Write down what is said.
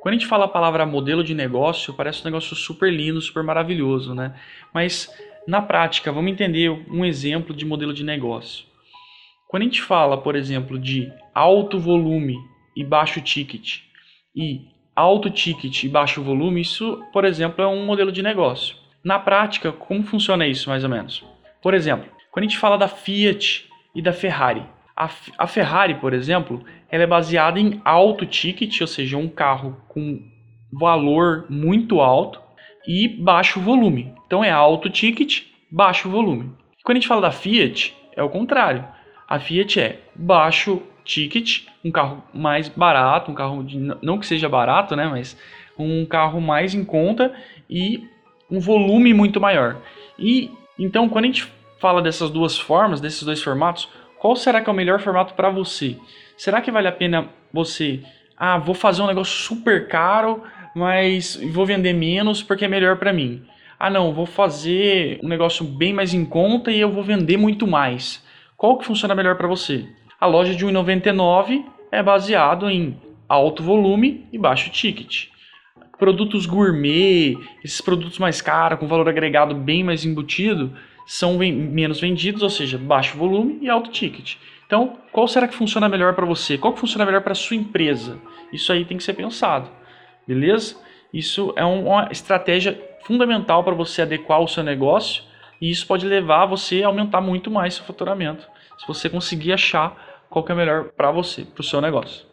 Quando a gente fala a palavra modelo de negócio, parece um negócio super lindo, super maravilhoso, né? Mas na prática, vamos entender um exemplo de modelo de negócio. Quando a gente fala, por exemplo, de alto volume e baixo ticket e alto ticket e baixo volume, isso, por exemplo, é um modelo de negócio. Na prática, como funciona isso mais ou menos? Por exemplo, quando a gente fala da Fiat e da Ferrari, a, Ferrari, por exemplo, ela é baseada em alto ticket, ou seja, um carro com valor muito alto e baixo volume. Então é alto ticket, baixo volume. Quando a gente fala da Fiat, é o contrário. A Fiat é baixo ticket, um carro mais barato, um carro de, não que seja barato, né, mas um carro mais em conta e um volume muito maior. E então quando a gente fala dessas duas formas, desses dois formatos, qual será que é o melhor formato para você? Será que vale a pena você, ah, vou fazer um negócio super caro, mas vou vender menos porque é melhor para mim? Ah, não, vou fazer um negócio bem mais em conta e eu vou vender muito mais. Qual que funciona melhor para você? A loja de 1,99 é baseado em alto volume e baixo ticket. Produtos gourmet, esses produtos mais caros, com valor agregado bem mais embutido, são menos vendidos, ou seja, baixo volume e alto ticket. Então, qual será que funciona melhor para você? Qual que funciona melhor para sua empresa? Isso aí tem que ser pensado, beleza? Isso é uma estratégia fundamental para você adequar o seu negócio e isso pode levar você a aumentar muito mais seu faturamento, se você conseguir achar qual que é melhor para você, para o seu negócio.